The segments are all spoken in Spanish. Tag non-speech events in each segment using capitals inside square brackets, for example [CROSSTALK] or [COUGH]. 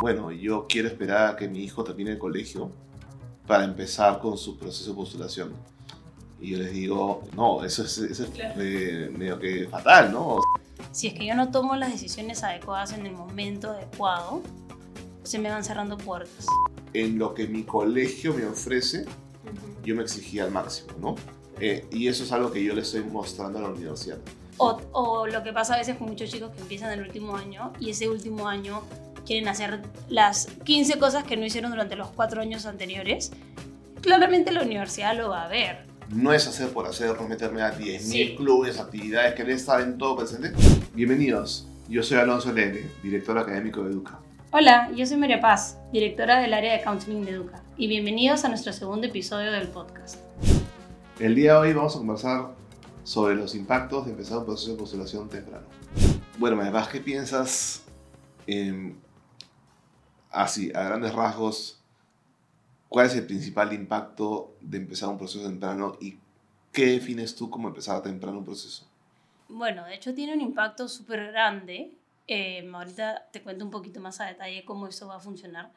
bueno, yo quiero esperar a que mi hijo termine el colegio para empezar con su proceso de postulación. Y yo les digo, no, eso es, eso es eh, medio que fatal, ¿no? Si es que yo no tomo las decisiones adecuadas en el momento adecuado, se me van cerrando puertas. En lo que mi colegio me ofrece, yo me exigía al máximo, ¿no? Eh, y eso es algo que yo le estoy mostrando a la universidad. O, o, lo que pasa a veces con muchos chicos que empiezan el último año y ese último año quieren hacer las 15 cosas que no hicieron durante los cuatro años anteriores. Claramente la universidad lo va a ver no es hacer por hacer, no meterme a 10.000 clubes, actividades, querer estar en todo presente. Bienvenidos, yo soy Alonso Lele, director académico de Educa. Hola, yo soy María Paz, directora del área de counseling de Educa, y bienvenidos a nuestro segundo episodio del podcast. El día de hoy vamos a conversar sobre los impactos de empezar un proceso de postulación temprano. Bueno, María Paz, ¿qué piensas así, a grandes rasgos, ¿Cuál es el principal impacto de empezar un proceso temprano y qué defines tú como empezar temprano un proceso? Bueno, de hecho tiene un impacto súper grande. Eh, ahorita te cuento un poquito más a detalle cómo eso va a funcionar.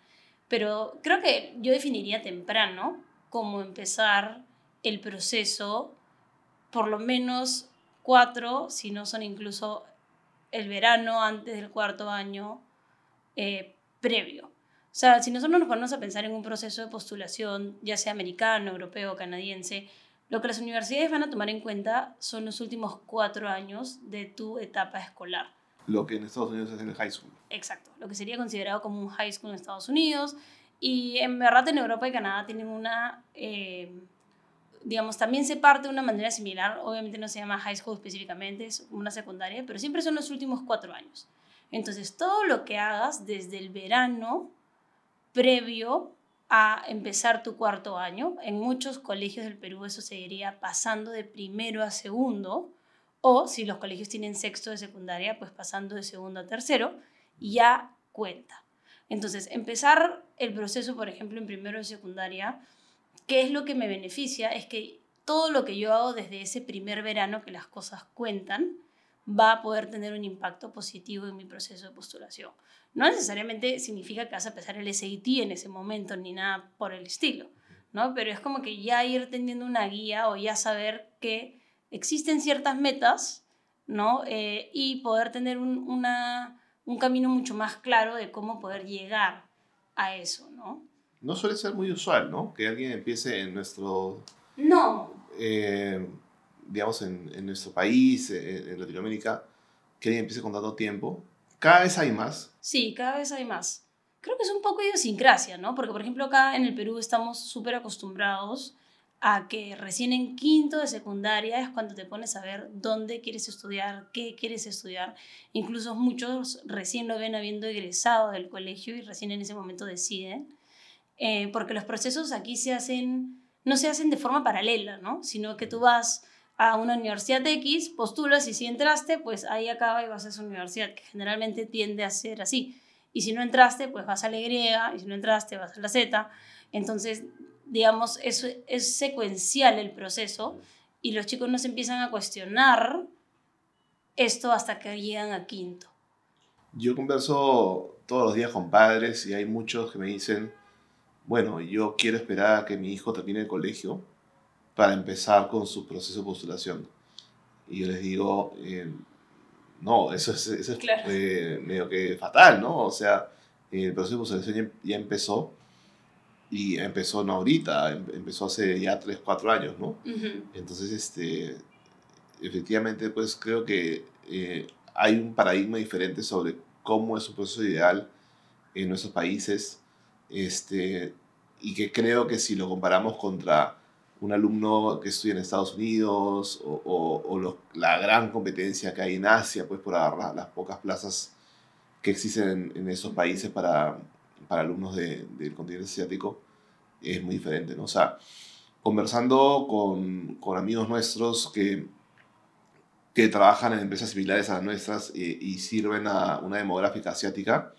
Pero creo que yo definiría temprano como empezar el proceso por lo menos cuatro, si no son incluso el verano antes del cuarto año eh, previo. O sea, si nosotros nos ponemos a pensar en un proceso de postulación, ya sea americano, europeo, canadiense, lo que las universidades van a tomar en cuenta son los últimos cuatro años de tu etapa escolar. Lo que en Estados Unidos es el high school. Exacto, lo que sería considerado como un high school en Estados Unidos. Y en verdad en Europa y Canadá tienen una, eh, digamos, también se parte de una manera similar. Obviamente no se llama high school específicamente, es una secundaria, pero siempre son los últimos cuatro años. Entonces, todo lo que hagas desde el verano previo a empezar tu cuarto año. En muchos colegios del Perú eso seguiría pasando de primero a segundo, o si los colegios tienen sexto de secundaria, pues pasando de segundo a tercero, ya cuenta. Entonces, empezar el proceso, por ejemplo, en primero de secundaria, ¿qué es lo que me beneficia? Es que todo lo que yo hago desde ese primer verano, que las cosas cuentan, va a poder tener un impacto positivo en mi proceso de postulación. No necesariamente significa que vas a empezar el SAT en ese momento ni nada por el estilo, ¿no? Pero es como que ya ir teniendo una guía o ya saber que existen ciertas metas, ¿no? Eh, y poder tener un, una, un camino mucho más claro de cómo poder llegar a eso, ¿no? No suele ser muy usual, ¿no? Que alguien empiece en nuestro... No. Eh, digamos, en, en, nuestro país, en, en Latinoamérica, que alguien empiece con tanto tiempo cada vez hay más. Sí, cada vez hay más. Creo que es un poco idiosincrasia, ¿no? Porque, por ejemplo, acá en el Perú estamos súper acostumbrados a que recién en quinto de secundaria es cuando te pones a ver dónde quieres estudiar, qué quieres estudiar. Incluso muchos recién lo ven habiendo egresado del colegio y recién en ese momento deciden. Eh, porque los procesos aquí se hacen, no se hacen de forma paralela, ¿no? Sino que tú vas a una universidad X, postulas y si entraste, pues ahí acaba y vas a esa universidad, que generalmente tiende a ser así. Y si no entraste, pues vas a la Y, y si no entraste, vas a la Z. Entonces, digamos, eso es secuencial el proceso y los chicos no se empiezan a cuestionar esto hasta que llegan a quinto. Yo converso todos los días con padres y hay muchos que me dicen, bueno, yo quiero esperar a que mi hijo termine el colegio para empezar con su proceso de postulación. Y yo les digo, eh, no, eso es, eso es eh, medio que fatal, ¿no? O sea, el proceso de postulación ya, empezó y empezó no ahorita, em, empezó hace ya 3, 4 años, ¿no? Entonces, este, efectivamente, pues creo que eh, hay un paradigma diferente sobre cómo es un proceso ideal en nuestros países, este, y que creo que si lo comparamos contra un alumno que estudia en Estados Unidos o, o, la gran competencia que hay en Asia, pues por agarrar las pocas plazas que existen en, esos países para, para alumnos de, del continente asiático, es muy diferente, ¿no? O sea, conversando con, con amigos nuestros que, que trabajan en empresas similares a las nuestras eh, y sirven a una demográfica asiática,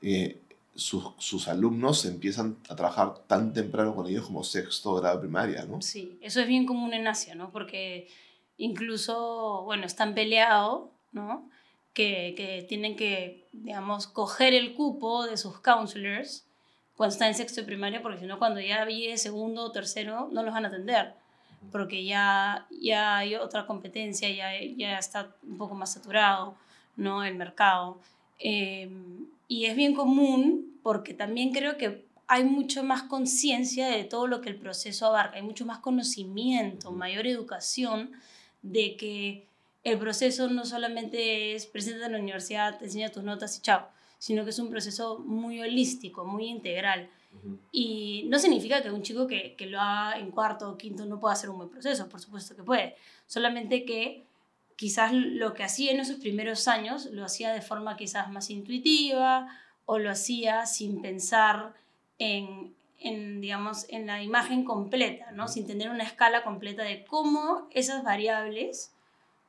eh, sus, sus, alumnos empiezan a trabajar tan temprano con ellos como sexto grado primaria, ¿no? Sí, eso es bien común en Asia, ¿no? Porque incluso, bueno, están peleados, ¿no? que, que tienen que, digamos, coger el cupo de sus counselors cuando están en sexto de primaria, porque si no, cuando ya viene segundo o tercero, no los van a atender, porque ya, ya hay otra competencia, ya, ya está un poco más saturado ¿no? el mercado. Em, y es bien común porque también creo que hay mucho más conciencia de todo lo que el proceso abarca, hay mucho más conocimiento, mayor educación de que el proceso no solamente es presenta en la universidad, te enseña tus notas y chao, sino que es un proceso muy holístico, muy integral. Y no significa que un chico que, que, lo haga en cuarto o quinto no pueda hacer un buen proceso, por supuesto que puede, solamente que quizás lo que hacía en esos primeros años lo hacía de forma quizás más intuitiva o lo hacía sin pensar en, en digamos, en la imagen completa, ¿no? sin tener una escala completa de cómo esas variables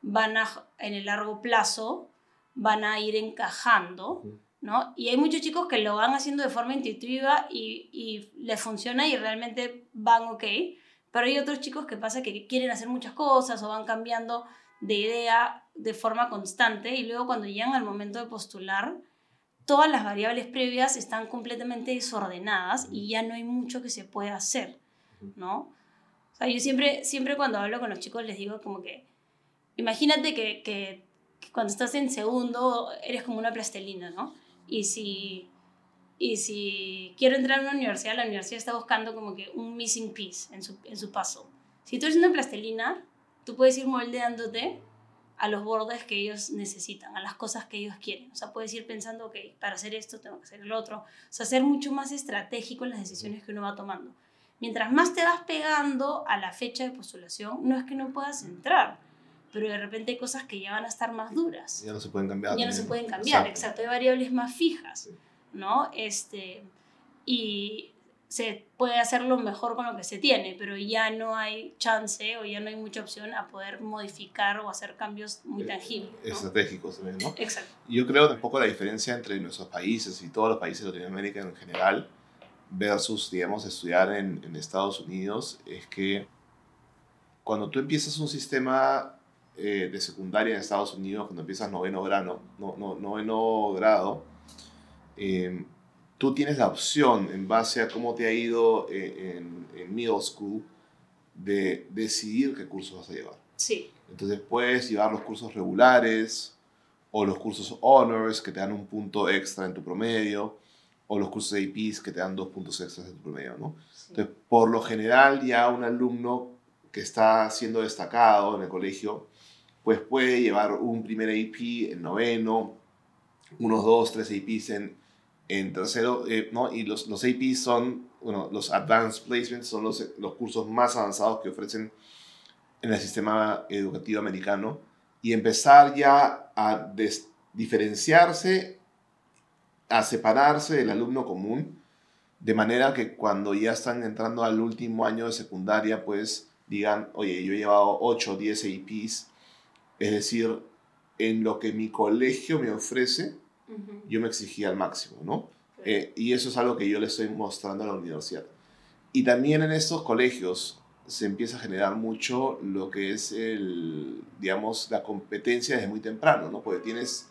van a, en el largo plazo, van a ir encajando, ¿no? Y hay muchos chicos que lo van haciendo de forma intuitiva y, y les funciona y realmente van ok, pero hay otros chicos que pasa que quieren hacer muchas cosas o van cambiando de idea de forma constante y luego cuando llegan al momento de postular, todas las variables previas están completamente desordenadas y ya no hay mucho que se pueda hacer, ¿no? O sea, yo siempre, siempre cuando hablo con los chicos les digo como que imagínate que, que, cuando estás en segundo eres como una plastelina, ¿no? Y si, y si quiero entrar a una universidad, la universidad está buscando como que un missing piece en su, en su paso. Si tú eres una plastelina, tú puedes ir moldeándote a los bordes que ellos necesitan, a las cosas que ellos quieren. O sea, puedes ir pensando, ok, para hacer esto tengo que hacer el otro. O sea, ser mucho más estratégico en las decisiones que uno va tomando. Mientras más te vas pegando a la fecha de postulación, no es que no puedas entrar, pero de repente hay cosas que ya van a estar más duras. Ya no se pueden cambiar. Ya no se pueden cambiar, exacto. Hay variables más fijas, ¿no? Este, y se puede hacerlo mejor con lo que se tiene, pero ya no hay chance o ya no hay mucha opción a poder modificar o hacer cambios muy eh, tangibles. Estratégicos también, ¿no? Exacto. Yo creo un poco la diferencia entre nuestros países y todos los países de Latinoamérica en general versus, digamos, estudiar en, en Estados Unidos es que cuando tú empiezas un sistema eh, de secundaria en Estados Unidos, cuando empiezas noveno grado, no, no, noveno grado eh, tú tienes la opción, en base a cómo te ha ido eh, en, en, middle school, de decidir qué cursos vas a llevar. Sí. Entonces puedes llevar los cursos regulares o los cursos honors que te dan un punto extra en tu promedio o los cursos APs que te dan dos puntos extras en tu promedio, ¿no? Entonces, por lo general, ya un alumno que está siendo destacado en el colegio, pues puede llevar un primer AP en noveno, unos dos, tres APs en, en tercero, eh, ¿no? Y los, los AP son, bueno, los Advanced Placements son los, los cursos más avanzados que ofrecen en el sistema educativo americano y empezar ya a diferenciarse, a separarse del alumno común, de manera que cuando ya están entrando al último año de secundaria, pues digan, oye, yo he llevado 8 o 10 APs, es decir, en lo que mi colegio me ofrece, yo me exigía al máximo, ¿no? Eh, y eso es algo que yo le estoy mostrando a la universidad. Y también en estos colegios se empieza a generar mucho lo que es el, digamos, la competencia desde muy temprano, ¿no? Porque tienes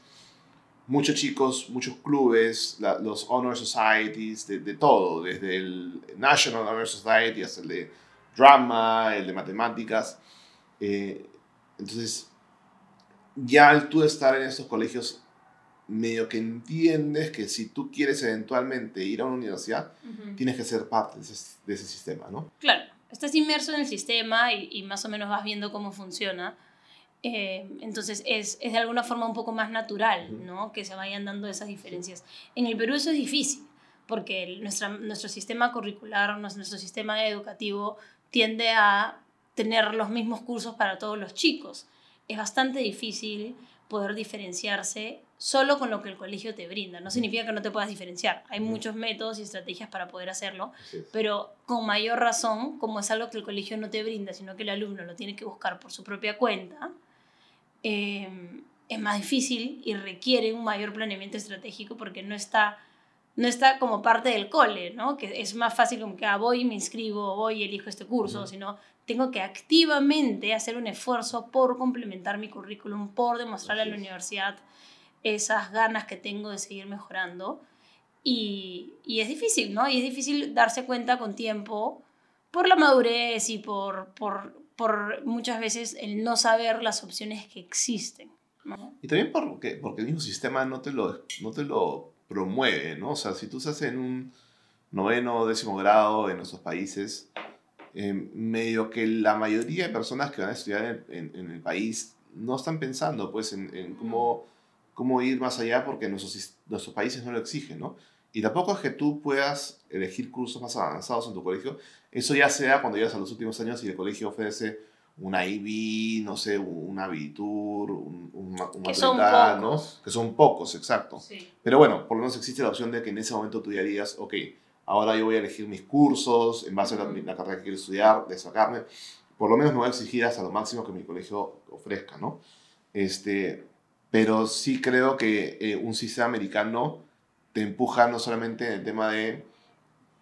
muchos chicos, muchos clubes, los honor societies, de, de, todo, desde el National Honor Society hasta el de drama, el de matemáticas. Eh, entonces, ya al tú estar en estos colegios medio que entiendes que si tú quieres eventualmente ir a una universidad, tienes que ser parte de ese, sistema, ¿no? Claro, estás inmerso en el sistema y, más o menos vas viendo cómo funciona. Eh, entonces es, es, de alguna forma un poco más natural, ¿no? Que se vayan dando esas diferencias. En el Perú eso es difícil, porque nuestra, nuestro sistema curricular, nuestro sistema educativo tiende a tener los mismos cursos para todos los chicos. Es bastante difícil poder diferenciarse solo con lo que el colegio te brinda. No significa que no te puedas diferenciar. Hay muchos métodos y estrategias para poder hacerlo, pero con mayor razón, como es algo que el colegio no te brinda, sino que el alumno lo tiene que buscar por su propia cuenta, em, es más difícil y requiere un mayor planeamiento estratégico porque no está, no está como parte del cole, ¿no? que es más fácil como que ah, voy y me inscribo, voy y elijo este curso, sino tengo que activamente hacer un esfuerzo por complementar mi currículum, por demostrarle a la universidad esas ganas que tengo de seguir mejorando. Y, y, es difícil, ¿no? Y es difícil darse cuenta con tiempo por la madurez y por, por, por muchas veces el no saber las opciones que existen. Y también porque, porque el mismo sistema no te, lo, no te lo promueve, ¿no? O sea, si tú estás en un noveno o décimo grado en nuestros países, eh, medio que la mayoría de personas que van a estudiar en, en, el país no están pensando pues en, en cómo cómo ir más allá porque nuestros, nuestros países no lo exigen, ¿no? Y tampoco es que tú puedas elegir cursos más avanzados en tu colegio. Eso ya sea cuando llegas a los últimos años y el colegio ofrece una IB, no sé, una Abitur, un, un, un que son pocos. ¿no? Que son pocos, exacto. Sí. Pero bueno, por lo menos existe la opción de que en ese momento tú ya digas, ok, ahora yo voy a elegir mis cursos en base a la, la carrera que quiero estudiar, de sacarme. Por lo menos me voy a exigir hasta lo máximo que mi colegio ofrezca, ¿no? Este, pero sí creo que eh, un sistema americano te empuja no solamente en el tema de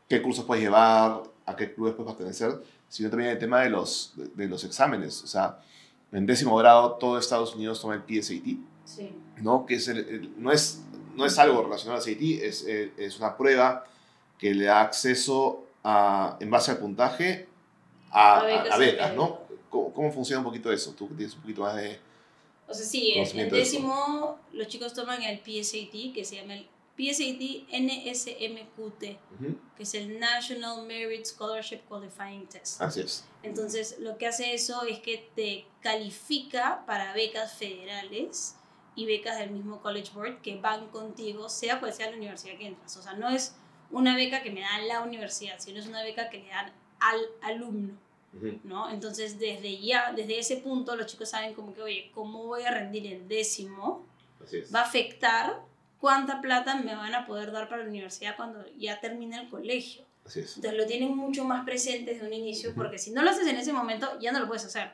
qué cursos puedes llevar, a qué clubes puedes pertenecer, sino también en el tema de los, de, los exámenes. O sea, en décimo grado todo Estados Unidos toma el PSAT, sí. ¿no? Que es no, es, no es algo relacionado al SAT, es, es una prueba que le da acceso a, en base al puntaje a, a becas, ¿no? ¿Cómo, ¿Cómo, funciona un poquito eso? Tú tienes un poquito más de, o sea, sí, en décimo los chicos toman el PSAT, que se llama el PSAT NSMQT, que es el National Merit Scholarship Qualifying Test. Así es. Entonces, lo que hace eso es que te califica para becas federales y becas del mismo College Board que van contigo, sea cual sea la universidad que entras. O sea, no es una beca que me da la universidad, sino es una beca que le dan al alumno. ¿no? Entonces, desde ya, desde ese punto, los chicos saben como que, oye, ¿cómo voy a rendir en décimo? Va a afectar cuánta plata me van a poder dar para la universidad cuando ya termine el colegio. Entonces, lo tienen mucho más presente desde un inicio, porque si no lo haces en ese momento, ya no lo puedes hacer.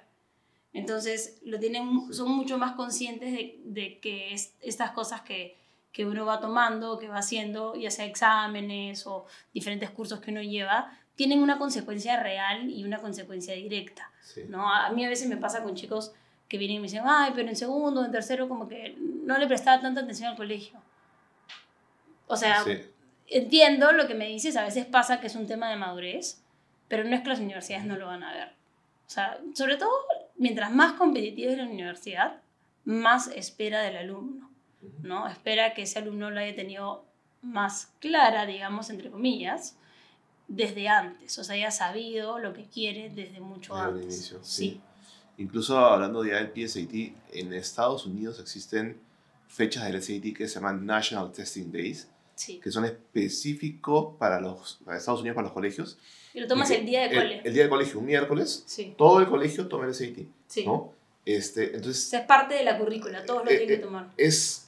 Entonces, lo tienen, son mucho más conscientes de, de que es, estas cosas que, que uno va tomando, que va haciendo, ya sea exámenes o diferentes cursos que uno lleva, tienen una consecuencia real y una consecuencia directa. ¿no? A mí a veces me pasa con chicos que vienen y me dicen, ay, pero en segundo, en tercero, como que no le prestaba tanta atención al colegio. O sea, entiendo lo que me dices, a veces pasa que es un tema de madurez, pero no es que las universidades no lo van a ver. O sea, sobre todo, mientras más competitiva es la universidad, más espera del alumno, ¿no? Espera que ese alumno lo haya tenido más clara, digamos, entre comillas, desde antes, o sea, ya sabido lo que quiere desde mucho desde antes. Inicio, sí. Incluso hablando ya del PSAT, en Estados Unidos existen fechas del SAT que se llaman National Testing Days, que son específicos para los para Estados Unidos, para los colegios. Y lo tomas el día de colegio. El, día de colegio, un miércoles, todo el colegio toma el SAT. ¿no? Este, entonces, o sea, es parte de la currícula, todos lo eh, tienen que eh, tomar. Es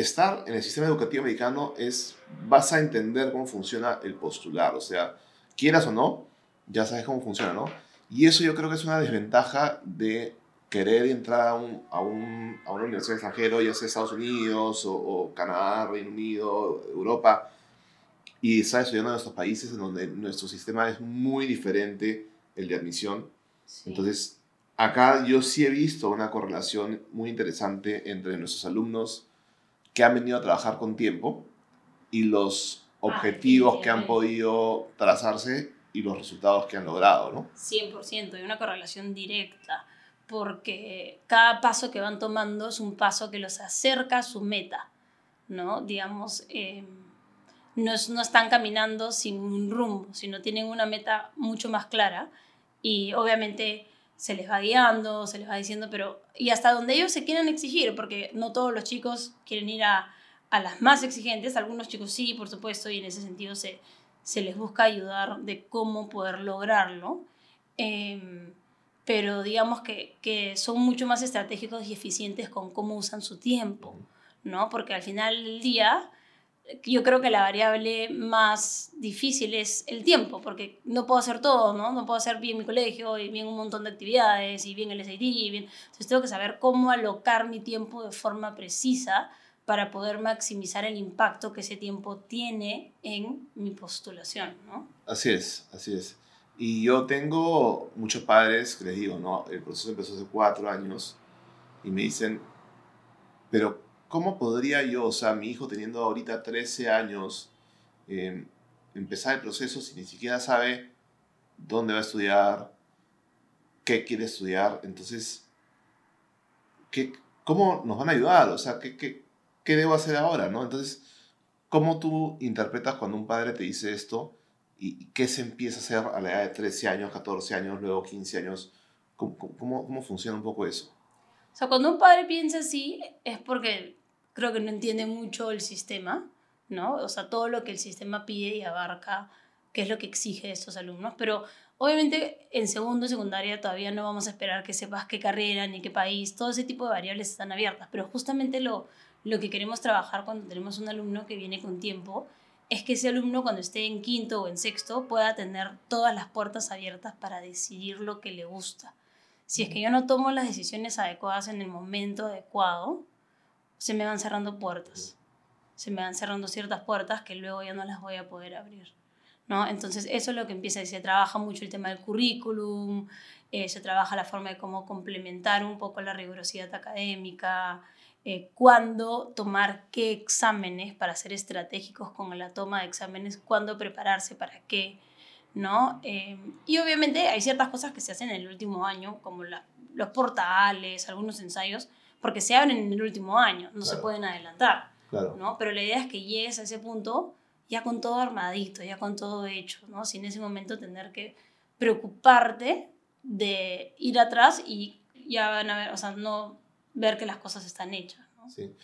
estar en el sistema educativo americano es, vas a entender cómo funciona el postular, o sea, quieras o no, ya sabes cómo funciona, ¿no? Y eso yo creo que es una desventaja de querer entrar a, un, a, un, a una universidad extranjera, ya sea Estados Unidos o, Canadá, Reino Unido, Europa, y estar estudiando en nuestros países en donde nuestro sistema es muy diferente el de admisión. Entonces, acá yo sí he visto una correlación muy interesante entre nuestros alumnos que han venido a trabajar con tiempo y los ah, objetivos que han podido trazarse y los resultados que han logrado, ¿no? 100%, hay una correlación directa, porque cada paso que van tomando es un paso que los acerca a su meta, ¿no? Digamos, eh, no, no están caminando sin un rumbo, sino tienen una meta mucho más clara y obviamente se les va guiando, se les va diciendo, pero y hasta donde ellos se quieran exigir, porque no todos los chicos quieren ir a, a las más exigentes, algunos chicos sí, por supuesto, y en ese sentido se, se les busca ayudar de cómo poder lograrlo, em, pero digamos que, que, son mucho más estratégicos y eficientes con cómo usan su tiempo, ¿no? Porque al final del día yo creo que la variable más difícil es el tiempo, porque no puedo hacer todo, ¿no? No puedo hacer bien mi colegio y bien un montón de actividades y bien el SAT y bien... Entonces tengo que saber cómo alocar mi tiempo de forma precisa para poder maximizar el impacto que ese tiempo tiene en mi postulación, ¿no? Así es, así es. Y yo tengo muchos padres que les digo, ¿no? El proceso empezó hace cuatro años y me dicen, pero ¿cómo podría yo, o sea, mi hijo teniendo ahorita 13 años, eh, empezar el proceso si ni siquiera sabe dónde va a estudiar, qué quiere estudiar? Entonces, ¿qué, ¿cómo nos van a ayudar? O sea, ¿qué, qué, qué debo hacer ahora? ¿no? Entonces, ¿cómo tú interpretas cuando un padre te dice esto y qué se empieza a hacer a la edad de 13 años, 14 años, luego 15 años? ¿Cómo, cómo, cómo funciona un poco eso? O sea, cuando un padre piensa así es porque creo que no entiende mucho el sistema, ¿no? O sea, todo lo que el sistema pide y abarca, qué es lo que exige de estos alumnos, pero obviamente en segundo y secundaria todavía no vamos a esperar que sepas qué carrera ni qué país, todo ese tipo de variables están abiertas, pero justamente lo, lo que queremos trabajar cuando tenemos un alumno que viene con tiempo es que ese alumno cuando esté en quinto o en sexto pueda tener todas las puertas abiertas para decidir lo que le gusta. Si es que yo no tomo las decisiones adecuadas en el momento adecuado, se me van cerrando puertas. Se me van cerrando ciertas puertas que luego ya no las voy a poder abrir. ¿no? Entonces, eso es lo que empieza. Se trabaja mucho el tema del currículum, eh, se trabaja la forma de cómo complementar un poco la rigurosidad académica, eh, cuándo tomar qué exámenes para ser estratégicos con la toma de exámenes, cuándo prepararse para qué. ¿No? Eh, y obviamente hay ciertas cosas que se hacen en el último año, como la, los portales, algunos ensayos, porque se abren en el último año, no se pueden adelantar, ¿no? Pero la idea es que llegues a ese punto ya con todo armadito, ya con todo hecho, ¿no? Sin ese momento tener que preocuparte de ir atrás y ya van a ver, o sea, no ver que las cosas están hechas, ¿no? Sí.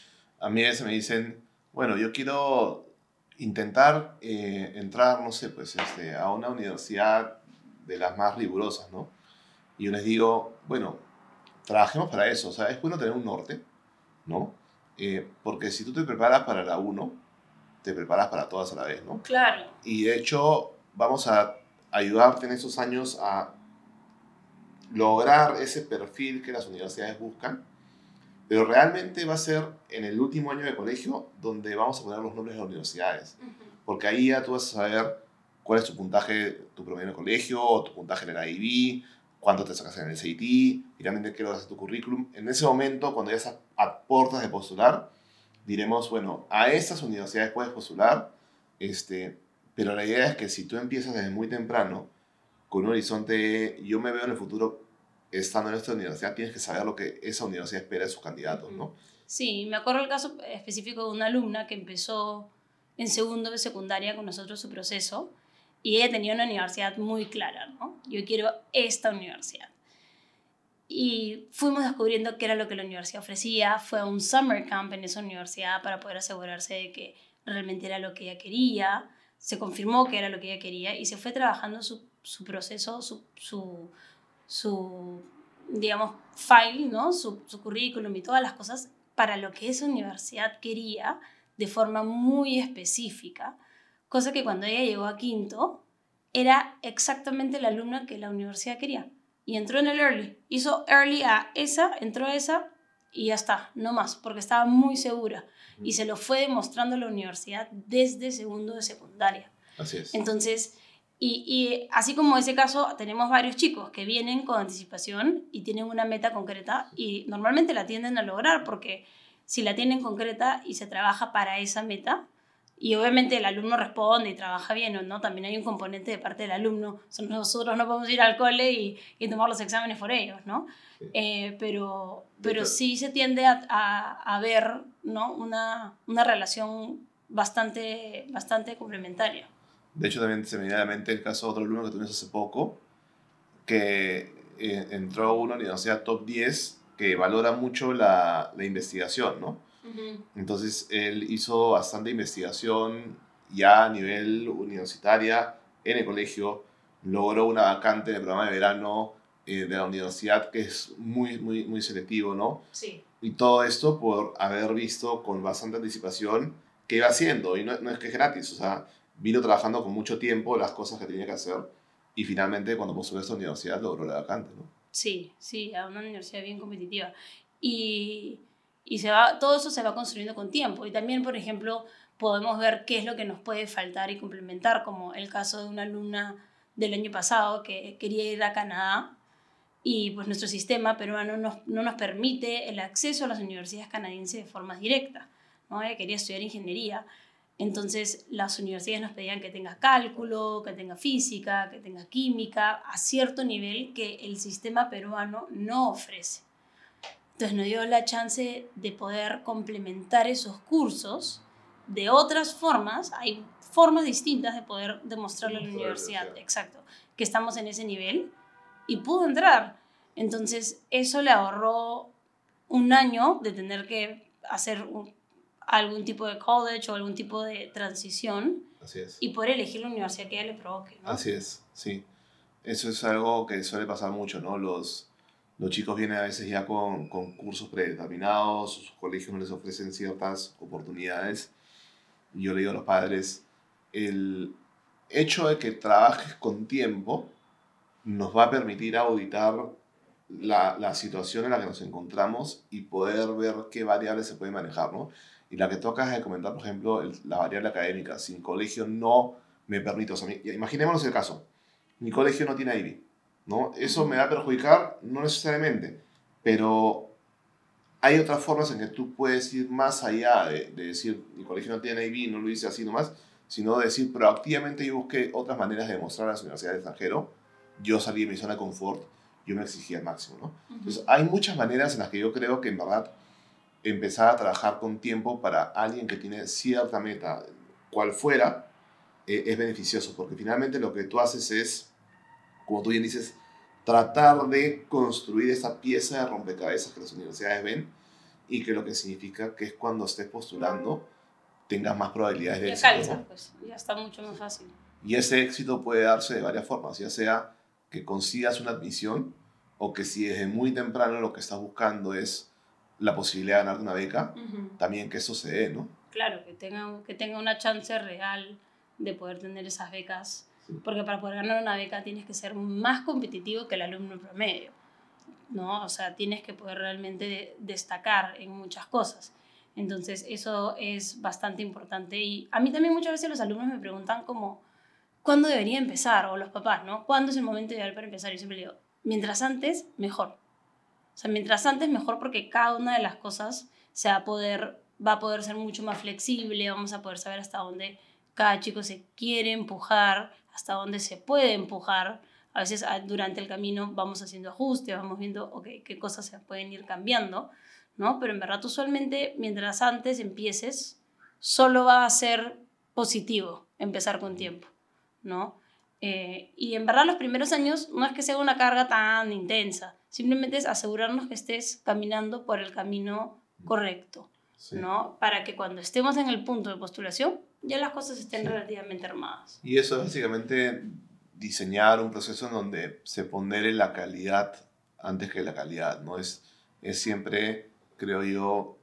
A mí a veces me dicen, bueno, yo quiero intentar eh, entrar, no sé, pues este, a una universidad de las más rigurosas, ¿no? Y yo les digo, bueno, trabajemos para eso, o sea, es bueno tener un norte, ¿no? Eh, porque si tú te preparas para la 1, te preparas para todas a la vez, ¿no? Claro. Y de hecho, vamos a ayudarte en esos años a lograr ese perfil que las universidades buscan, pero realmente va a ser en el último año de colegio donde vamos a poner los nombres de las universidades, porque ahí ya tú vas a saber cuál es tu puntaje, tu promedio en el colegio, o tu puntaje en el IB, cuánto te sacas en el SAT, finalmente qué lo hacer tu currículum. En ese momento, cuando ya estás a puertas de postular, diremos, bueno, a estas universidades puedes postular, este, pero la idea es que si tú empiezas desde muy temprano, con un horizonte, yo me veo en el futuro estando en esta universidad, tienes que saber lo que esa universidad espera de sus candidatos, ¿no? Sí, me acuerdo el caso específico de una alumna que empezó en segundo de secundaria con nosotros su proceso y ella tenía una universidad muy clara, ¿no? Yo quiero esta universidad. Y fuimos descubriendo qué era lo que la universidad ofrecía. Fue a un summer camp en esa universidad para poder asegurarse de que realmente era lo que ella quería. Se confirmó que era lo que ella quería y se fue trabajando su, proceso, su, su, digamos, file, ¿no? Su, su currículum y todas las cosas para lo que esa universidad quería de forma muy específica cosa que cuando ella llegó a quinto era exactamente la alumna que la universidad quería. Y entró en el early. Hizo early a esa, entró a esa y ya está, no más, porque estaba muy segura. Y se lo fue demostrando la universidad desde segundo de secundaria. Así es. Entonces, y, y, así como ese caso, tenemos varios chicos que vienen con anticipación y tienen una meta concreta y normalmente la tienden a lograr porque si la tienen concreta y se trabaja para esa meta, y obviamente el alumno responde y trabaja bien, ¿no? También hay un componente de parte del alumno. nosotros no podemos ir al cole y, y tomar los exámenes por ellos, ¿no? Eh, pero, pero sí se tiende a, a, ver, ¿no? Una, una relación bastante, bastante complementaria. De hecho, también se me viene a la mente el caso de otro alumno que tuvimos hace poco, que eh, entró a una universidad top 10 que valora mucho la, la investigación, ¿no? Entonces él hizo bastante investigación ya a nivel universitaria en el colegio, logró una vacante en el programa de verano eh, de la universidad que es muy, muy, muy selectivo, ¿no? Sí. Y todo esto por haber visto con bastante anticipación qué iba haciendo. Y no, no es que es gratis, o sea, vino trabajando con mucho tiempo las cosas que tenía que hacer y finalmente cuando postuló a esta universidad logró la vacante, ¿no? Sí, sí, a una universidad bien competitiva. Y y se va, todo eso se va construyendo con tiempo. Y también, por ejemplo, podemos ver qué es lo que nos puede faltar y complementar, como el caso de una alumna del año pasado que quería ir a Canadá y pues nuestro sistema peruano no, no nos permite el acceso a las universidades canadienses de forma directa. ¿no? Ella quería estudiar ingeniería, entonces las universidades nos pedían que tenga cálculo, que tenga física, que tenga química, a cierto nivel que el sistema peruano no ofrece. Entonces nos dio la chance de poder complementar esos cursos de otras formas. Hay formas distintas de poder demostrarle a la universidad, exacto, que estamos en ese nivel y pudo entrar. Entonces eso le ahorró un año de tener que hacer algún tipo de college o algún tipo de transición. Así es. Y poder elegir la universidad que a ella le provoque. ¿no? Así es, sí. Eso es algo que suele pasar mucho, ¿no? Los, los chicos vienen a veces ya con, con cursos predeterminados, sus colegios no les ofrecen ciertas oportunidades. Yo le digo a los padres, el hecho de que trabajes con tiempo nos va a permitir auditar la, la, situación en la que nos encontramos y poder ver qué variables se pueden manejar, ¿no? Y la que tú acabas de comentar, por ejemplo, la variable académica, sin colegio no me permite, o sea, imaginémonos el caso, mi colegio no tiene IB, ¿no? Eso me va a perjudicar, no necesariamente, pero hay otras formas en que tú puedes ir más allá de, de decir, mi colegio no tiene IB, no lo hice así nomás, sino decir proactivamente yo busqué otras maneras de demostrar a las universidades extranjero, yo salí de mi zona de confort, yo me exigía el máximo, ¿no? Entonces, hay muchas maneras en las que yo creo que en verdad empezar a trabajar con tiempo para alguien que tiene cierta meta, cual fuera, eh, es beneficioso, porque finalmente lo que tú haces es, como tú bien dices, tratar de construir esa pieza de rompecabezas que las universidades ven y que lo que significa que es cuando estés postulando tengas más probabilidades de éxito. Calza, pues, ya está mucho más fácil. Y ese éxito puede darse de varias formas, ya sea que consigas una admisión o que si desde muy temprano lo que estás buscando es la posibilidad de ganarte una beca, también que eso se dé, ¿no? Claro, que tenga, que tenga una chance real de poder tener esas becas, porque para poder ganar una beca tienes que ser más competitivo que el alumno promedio, ¿no? O sea, tienes que poder realmente destacar en muchas cosas. Entonces, eso es bastante importante. Y a mí también muchas veces los alumnos me preguntan como, ¿cuándo debería empezar? O los papás, ¿no? ¿Cuándo es el momento ideal para empezar? Y siempre digo, mientras antes, mejor. O sea, mientras antes mejor porque cada una de las cosas se va a poder, va a poder ser mucho más flexible, vamos a poder saber hasta dónde cada chico se quiere empujar, hasta dónde se puede empujar. A veces ah, durante el camino vamos haciendo ajustes, vamos viendo, ok, qué cosas se pueden ir cambiando, ¿no? Pero en verdad usualmente mientras antes empieces, solo va a ser positivo empezar con tiempo, ¿no? Eh, y en verdad los primeros años no es que sea una carga tan intensa, simplemente es asegurarnos que estés caminando por el camino correcto, ¿no? Para que cuando estemos en el punto de postulación ya las cosas estén relativamente armadas. Y eso es básicamente diseñar un proceso en donde se pondere la calidad antes que la calidad, ¿no? Es, es siempre, creo yo,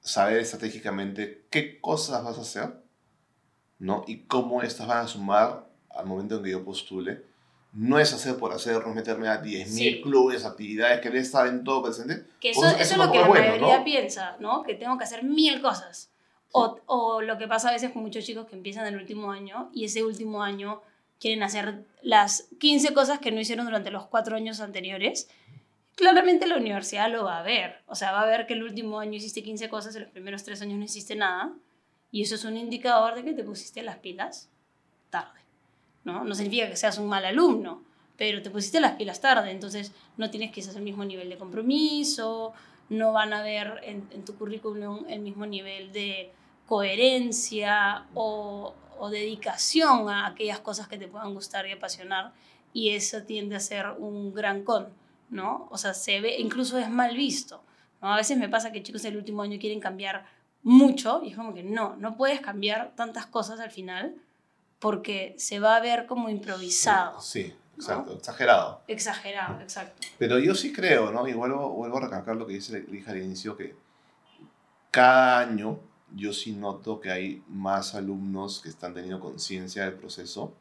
saber estratégicamente qué cosas vas a hacer, ¿no? Y cómo estas van a sumar al momento en que yo postule, no es hacer por hacer, no meterme a 10.000 clubes, actividades, que estar en todo presente. Que eso, eso, es lo que la mayoría piensa, ¿no? Que tengo que hacer mil cosas. O, o, lo que pasa a veces con muchos chicos que empiezan el último año y ese último año quieren hacer las 15 cosas que no hicieron durante los cuatro años anteriores. Claramente la universidad lo va a ver. O sea, va a ver que el último año hiciste 15 cosas y los primeros tres años no hiciste nada. Y eso es un indicador de que te pusiste las pilas tarde. ¿No? significa que seas un mal alumno, pero te pusiste las pilas tarde, entonces no tienes quizás el mismo nivel de compromiso, no van a ver en, tu currículum el mismo nivel de coherencia o, dedicación a aquellas cosas que te puedan gustar y apasionar, y eso tiende a ser un gran con, ¿no? O sea, se ve, incluso es mal visto. A veces me pasa que chicos del último año quieren cambiar mucho, y es como que no, no puedes cambiar tantas cosas al final, porque se va a ver como improvisado. Sí, exacto, exagerado. Exagerado, exacto. Pero yo sí creo, ¿no? Y vuelvo, vuelvo a recalcar lo que dice, dije al inicio, que cada año yo sí noto que hay más alumnos que están teniendo conciencia del proceso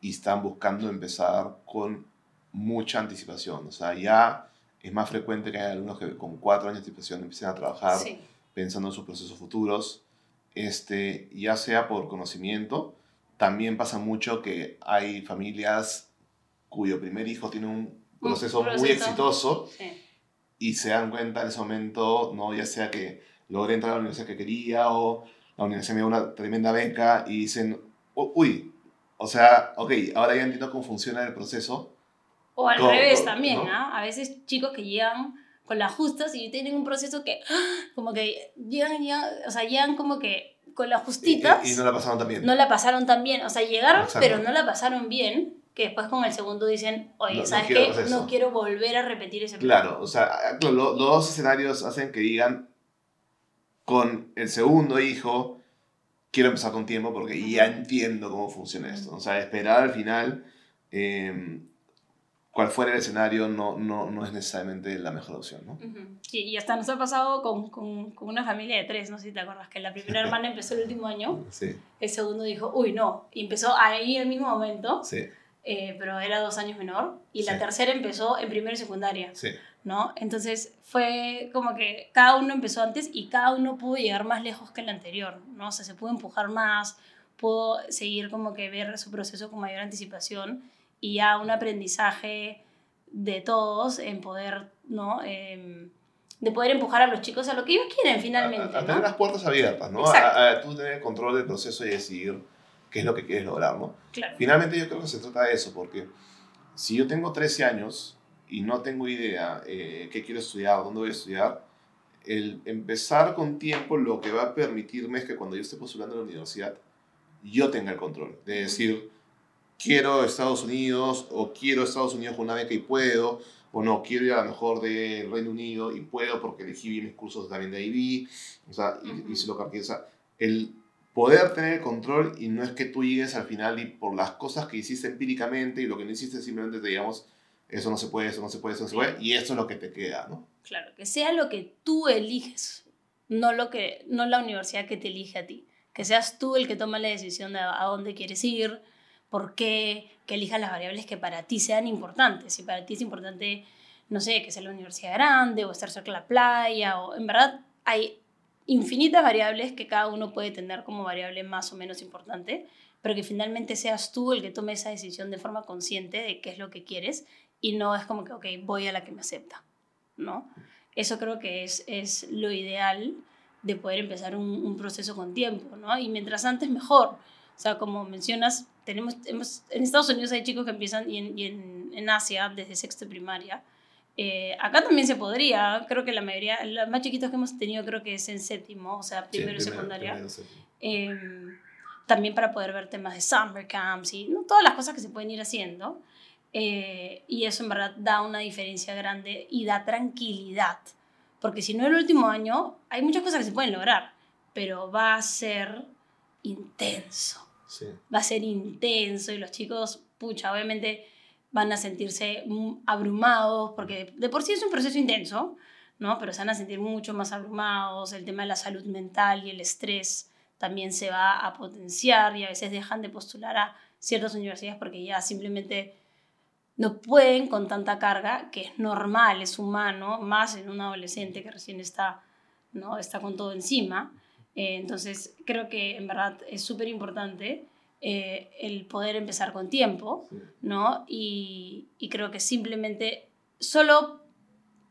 y están buscando empezar con mucha anticipación. O sea, ya es más frecuente que haya alumnos que con cuatro años de anticipación empiecen a trabajar pensando en sus procesos futuros, este, ya sea por conocimiento, también pasa mucho que hay familias cuyo primer hijo tiene un proceso, muy proceso. exitoso Sí. y se dan cuenta en ese momento, ¿no? ya sea que logré entrar a la universidad que quería o la universidad me dio una tremenda beca y dicen, "U- uy, o sea, ok, ahora ya entiendo cómo funciona el proceso. O al revés también, ¿no? A veces chicos que llegan con las justas y tienen un proceso que, ¡ah! como que llegan, llegan, o sea, llegan como que con las justitas, y- y no la pasaron tan bien. no la pasaron tan bien, o sea, llegaron, Exacto. pero no la pasaron bien, que después con el segundo dicen, oye, No- ¿sabes qué? hacer eso". No quiero volver a repetir ese Claro, o sea, lo- los dos escenarios hacen que digan, con el segundo hijo, quiero empezar con tiempo porque ya entiendo cómo funciona esto. O sea, esperar al final, eh, cual fuera el escenario, no, no, no es necesariamente la mejor opción, ¿no? Ujú. Sí, y hasta nos ha pasado con, con, con una familia de tres, no sé si te acuerdas, que la primera [LAUGHS] hermana empezó el último año, Sí, el segundo dijo, uy, no, y empezó ahí el mismo momento, sí, eh, pero era dos años menor, y la Sí. tercera empezó en primero y secundaria. ¿no? Entonces fue como que cada uno empezó antes y cada uno pudo llegar más lejos que el anterior, ¿no? O sea, se pudo empujar más, pudo seguir como que ver su proceso con mayor anticipación y ya un aprendizaje de todos en poder, ¿no? Em, de poder empujar a los chicos a lo que ellos quieren finalmente, a, a tener ¿no? las puertas abiertas, ¿no? A, a tú tener control del proceso y decidir qué es lo que quieres lograr, ¿no? Claro. Finalmente yo creo que se trata de eso, porque si yo tengo 13 años y no tengo idea eh, qué quiero estudiar, dónde voy a estudiar, el empezar con tiempo lo que va a permitirme es que cuando yo esté postulando a la universidad, yo tenga el control. De decir, quiero Estados Unidos o quiero Estados Unidos con una beca y puedo, o no, quiero ir a la mejor del Reino Unido y puedo porque elegí bien mis cursos también de IB, o sea, y, Ujú. y se lo cambié. O sea, el poder tener el control y no es que tú llegues al final y por las cosas que hiciste empíricamente y lo que no hiciste simplemente te digamos, eso no se puede, eso no se puede, eso no se puede, y esto es lo que te queda, ¿no? Claro, que sea lo que tú eliges, no, lo que, no la universidad que te elige a ti. Que seas tú el que toma la decisión de a dónde quieres ir, por qué, que elijas las variables que para ti sean importantes. Si para ti es importante, no sé, que sea la universidad grande o estar cerca de la playa, o en verdad hay infinitas variables que cada uno puede tener como variable más o menos importante, pero que finalmente seas tú el que tome esa decisión de forma consciente de qué es lo que quieres y no es como que, ok, voy a la que me acepta, ¿no? Eso creo que es, es lo ideal de poder empezar un, un proceso con tiempo, ¿no? Y mientras antes, mejor. O sea, como mencionas, tenemos, hemos, en Estados Unidos hay chicos que empiezan y en, y en, en Asia desde sexto primaria. Eh, acá también se podría, creo que la mayoría, los más chiquitos que hemos tenido creo que es en séptimo, o sea, primero y secundaria. primero. Eh, también para poder ver temas de summer camps y ¿no? todas las cosas que se pueden ir haciendo. Eh, y eso en verdad da una diferencia grande y da tranquilidad. Porque si no el último año, hay muchas cosas que se pueden lograr, pero va a ser intenso. Va a ser intenso y los chicos, pucha, obviamente van a sentirse abrumados, porque de por sí es un proceso intenso, ¿no? Pero se van a sentir mucho más abrumados, el tema de la salud mental y el estrés también se va a potenciar y a veces dejan de postular a ciertas universidades porque ya simplemente no pueden con tanta carga, que es normal, es humano, más en un adolescente que recién está, ¿no? está con todo encima. Eh, entonces, creo que en verdad es súper importante eh, el poder empezar con tiempo, Sí. ¿no? Y, y creo que simplemente solo,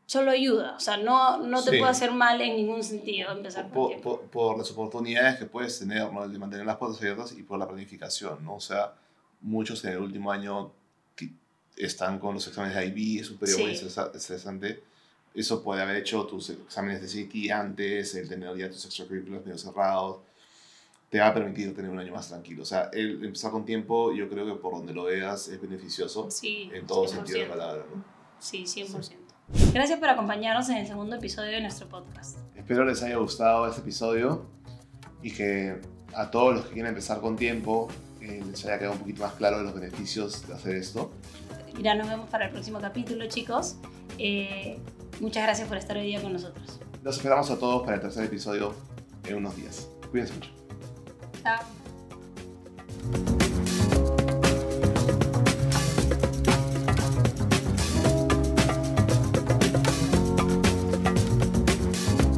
solo ayuda, o sea, no, no te Sí. puede hacer mal en ningún sentido empezar con por, tiempo. por, por las oportunidades que puedes tener, ¿no? De mantener las puertas abiertas y por la planificación, ¿no? O sea, muchos en el último año están con los exámenes de IB, es un periodo muy Sí. estresa- estresante. Eso puede haber hecho tus exámenes de CIT antes, el tener ya tus extracurriculars medio cerrados, te va a permitir tener un año más tranquilo. O sea, el empezar con tiempo, yo creo que por donde lo veas es beneficioso Sí, en todo sentido de 100%. la palabra, ¿no? Sí, 100%. Gracias por acompañarnos en el segundo episodio de nuestro podcast. Espero les haya gustado este episodio y que a todos los que quieren empezar con tiempo eh, les haya quedado un poquito más claro los beneficios de hacer esto. Y ya nos vemos para el próximo capítulo, chicos. Eh, muchas gracias por estar hoy día con nosotros. Los esperamos a todos para el tercer episodio en unos días. Cuídense mucho. Chao.